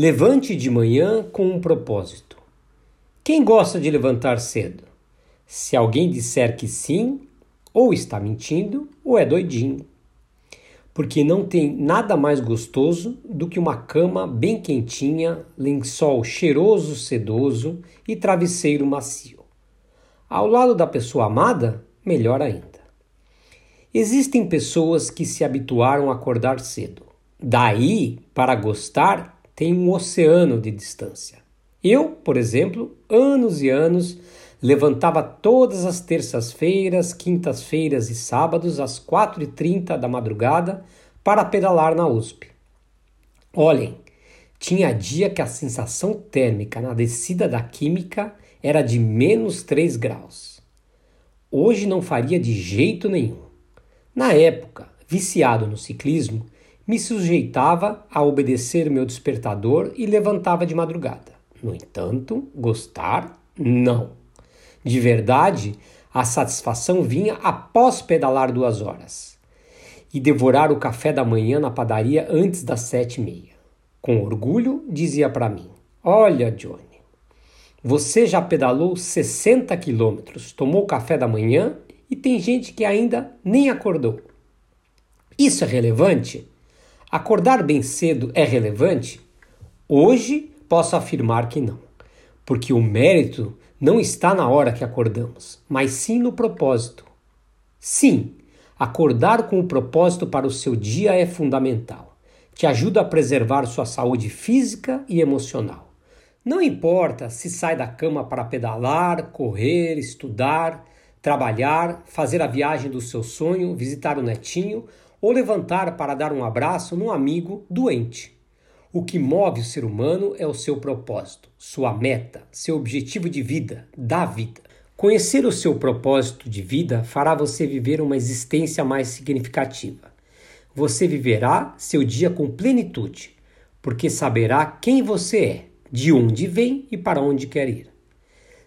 Levante de manhã com um propósito. Quem gosta de levantar cedo? Se alguém disser que sim, ou está mentindo ou é doidinho. Porque não tem nada mais gostoso do que uma cama bem quentinha, lençol cheiroso, sedoso e travesseiro macio. Ao lado da pessoa amada, melhor ainda. Existem pessoas que se habituaram a acordar cedo. Daí, para gostar, tem um oceano de distância. Eu, por exemplo, anos e anos, levantava todas as terças-feiras, quintas-feiras e sábados às 4h30 da madrugada para pedalar na USP. Olhem, tinha dia que a sensação térmica na descida da Química era de menos 3 graus. Hoje não faria de jeito nenhum. Na época, viciado no ciclismo, me sujeitava a obedecer meu despertador e levantava de madrugada. No entanto, gostar, não. De verdade, a satisfação vinha após pedalar duas horas e devorar o café da manhã na padaria antes das sete e meia. Com orgulho, dizia para mim: Olha, Johnny, você já pedalou 60 quilômetros, tomou café da manhã e tem gente que ainda nem acordou. Isso é relevante? Acordar bem cedo é relevante? Hoje posso afirmar que não, porque o mérito não está na hora que acordamos, mas sim no propósito. Sim, acordar com o propósito para o seu dia é fundamental. Te ajuda a preservar sua saúde física e emocional. Não importa se sai da cama para pedalar, correr, estudar, trabalhar, fazer a viagem do seu sonho, visitar o netinho ou levantar para dar um abraço num amigo doente. O que move o ser humano é o seu propósito, sua meta, seu objetivo de vida, da vida. Conhecer o seu propósito de vida fará você viver uma existência mais significativa. Você viverá seu dia com plenitude, porque saberá quem você é, de onde vem e para onde quer ir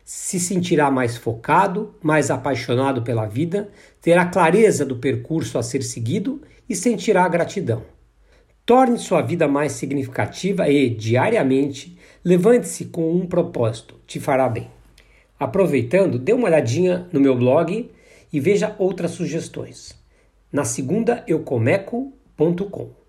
se sentirá mais focado, mais apaixonado pela vida, terá clareza do percurso a ser seguido e sentirá gratidão. Torne sua vida mais significativa e, diariamente, levante-se com um propósito, te fará bem. Aproveitando, dê uma olhadinha no meu blog e veja outras sugestões. Na segunda, eucomeco.com.